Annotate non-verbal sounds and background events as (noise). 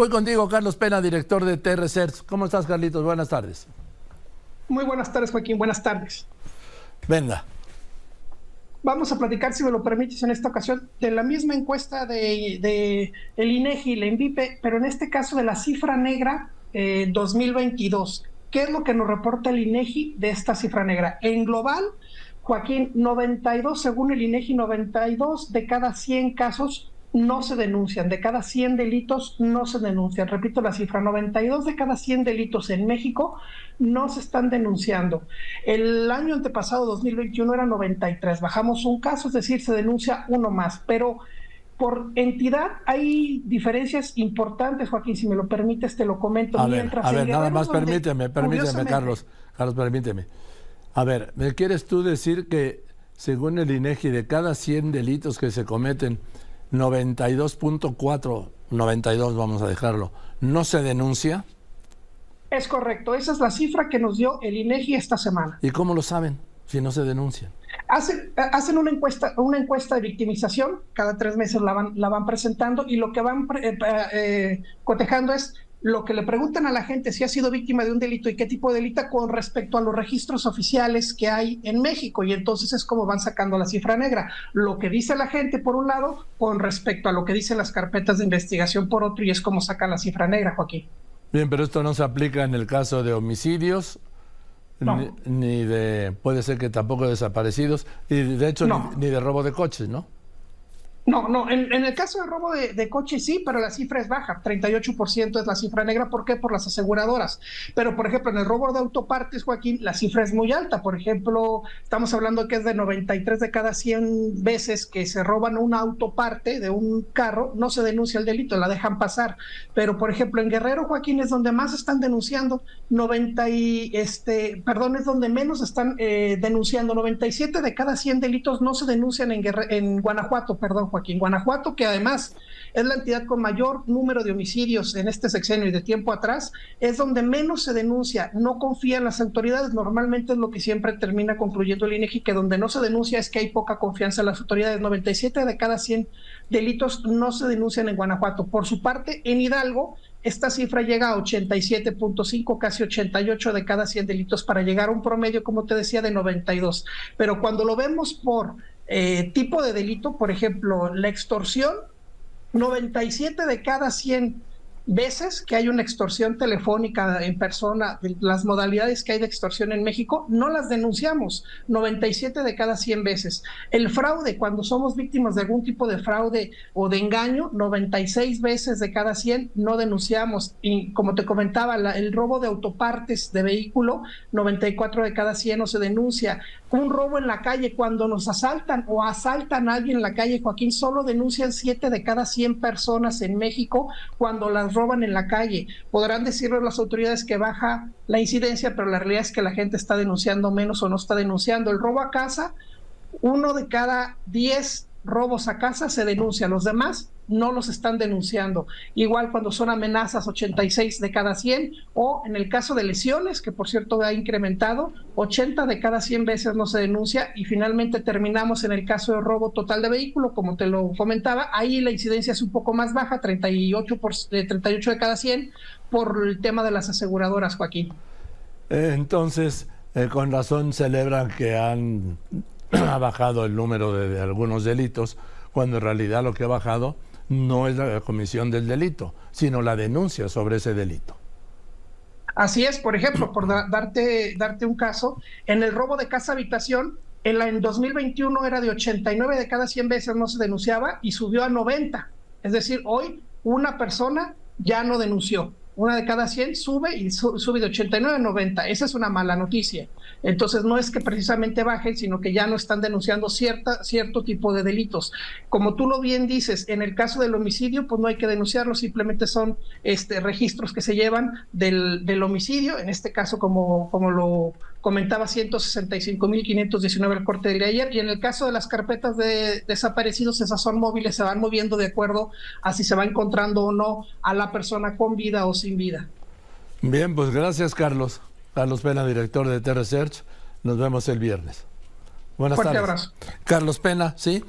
Voy contigo, Carlos Pena, director de T-Research. ¿Cómo estás, Carlitos? Buenas tardes. Muy buenas tardes, Joaquín. Buenas tardes. Venga. Vamos a platicar, si me lo permites, en esta ocasión, de la misma encuesta de, el INEGI y la INVIPE, pero en este caso de la cifra negra 2022. Eh, ¿Qué es lo que nos reporta el INEGI de esta cifra negra? En global, Joaquín, 92, según el INEGI, 92 de cada 100 casos no se denuncian, de cada 100 delitos no se denuncian. Repito la cifra, 92 de cada 100 delitos en México no se están denunciando. El año antepasado, 2021, era 93, bajamos un caso, es decir, se denuncia uno más, pero por entidad hay diferencias importantes, Joaquín, si me lo permites, te lo comento. A ver, a ver nada más permíteme, permíteme, Carlos, Carlos, permíteme. A ver, ¿me quieres tú decir que según el INEGI de cada 100 delitos que se cometen, 92.4, 92 vamos a dejarlo, no se denuncia? Es correcto, esa es la cifra que nos dio el INEGI esta semana. ¿Y cómo lo saben si no se denuncian? Hacen, hacen una encuesta, una encuesta de victimización, cada tres meses la van, la van presentando y lo que van eh, eh, cotejando es lo que le preguntan a la gente si ha sido víctima de un delito y qué tipo de delito con respecto a los registros oficiales que hay en México. Y entonces es como van sacando la cifra negra. Lo que dice la gente por un lado con respecto a lo que dicen las carpetas de investigación por otro y es como sacan la cifra negra, Joaquín. Bien, pero esto no se aplica en el caso de homicidios. Ni, de, puede ser que tampoco de desaparecidos, y de hecho ni de robo de coches, ¿no? No, no, en, el caso de robo de, de, coche sí, pero la cifra es baja, 38% es la cifra negra, ¿por qué? Por las aseguradoras. Pero, por ejemplo, en el robo de autopartes, Joaquín, la cifra es muy alta. Por ejemplo, estamos hablando que es de 93 de cada 100 veces que se roban una autoparte de un carro, no se denuncia el delito, la dejan pasar. Pero, por ejemplo, en Guerrero, Joaquín, es donde más están denunciando, 90 y, este, perdón, es donde menos están eh, denunciando, 97 de cada 100 delitos no se denuncian en, en Guanajuato, perdón, Joaquín, Guanajuato, que además es la entidad con mayor número de homicidios en este sexenio y de tiempo atrás, es donde menos se denuncia, no confía en las autoridades, normalmente es lo que siempre termina concluyendo el INEGI, que donde no se denuncia es que hay poca confianza en las autoridades, 97 de cada 100 delitos no se denuncian en Guanajuato. Por su parte, en Hidalgo, esta cifra llega a 87.5, casi 88 de cada 100 delitos para llegar a un promedio, como te decía, de 92. Pero cuando lo vemos por eh, tipo de delito, por ejemplo, la extorsión, 97 de cada 100 veces que hay una extorsión telefónica en persona, las modalidades que hay de extorsión en México, no las denunciamos, 97 de cada 100 veces. El fraude, cuando somos víctimas de algún tipo de fraude o de engaño, 96 veces de cada 100 no denunciamos. Y como te comentaba, el robo de autopartes de vehículo, 94 de cada 100 no se denuncia. Un robo en la calle, cuando nos asaltan o asaltan a alguien en la calle, Joaquín, solo denuncian 7 de cada 100 personas en México cuando las roban en la calle. Podrán decirle las autoridades que baja la incidencia, pero la realidad es que la gente está denunciando menos o no está denunciando. El robo a casa, uno de cada diez robos a casa se denuncia, los demás no los están denunciando. Igual cuando son amenazas, 86 de cada 100, o en el caso de lesiones, que por cierto ha incrementado, 80 de cada 100 veces no se denuncia, y finalmente terminamos en el caso de robo total de vehículo, como te lo comentaba, ahí la incidencia es un poco más baja, 38, por, 38 de cada 100, por el tema de las aseguradoras, Joaquín. Eh, entonces, eh, con razón celebran que han (clears throat) ha bajado el número de, algunos delitos, cuando en realidad lo que ha bajado no es la comisión del delito, sino la denuncia sobre ese delito. Así es, por ejemplo, por darte, darte un caso, en el robo de casa habitación, en, la, en 2021 era de 89 de cada 100 veces no se denunciaba y subió a 90. Es decir, hoy una persona ya no denunció una de cada 100 sube y sube de 89 a 90. Esa es una mala noticia. Entonces no es que precisamente bajen, sino que ya no están denunciando cierta, cierto tipo de delitos. Como tú lo bien dices, en el caso del homicidio, pues no hay que denunciarlo, simplemente son este, registros que se llevan del, del homicidio. En este caso, como, como lo comentaba 165.519 el corte de ayer, y en el caso de las carpetas de desaparecidos, esas son móviles, se van moviendo de acuerdo a si se va encontrando o no a la persona con vida o sin vida. Bien, pues gracias Carlos. Carlos Pena, director de T-Research. Nos vemos el viernes. Buenas Fuerte tardes. abrazo. Carlos Pena, ¿sí?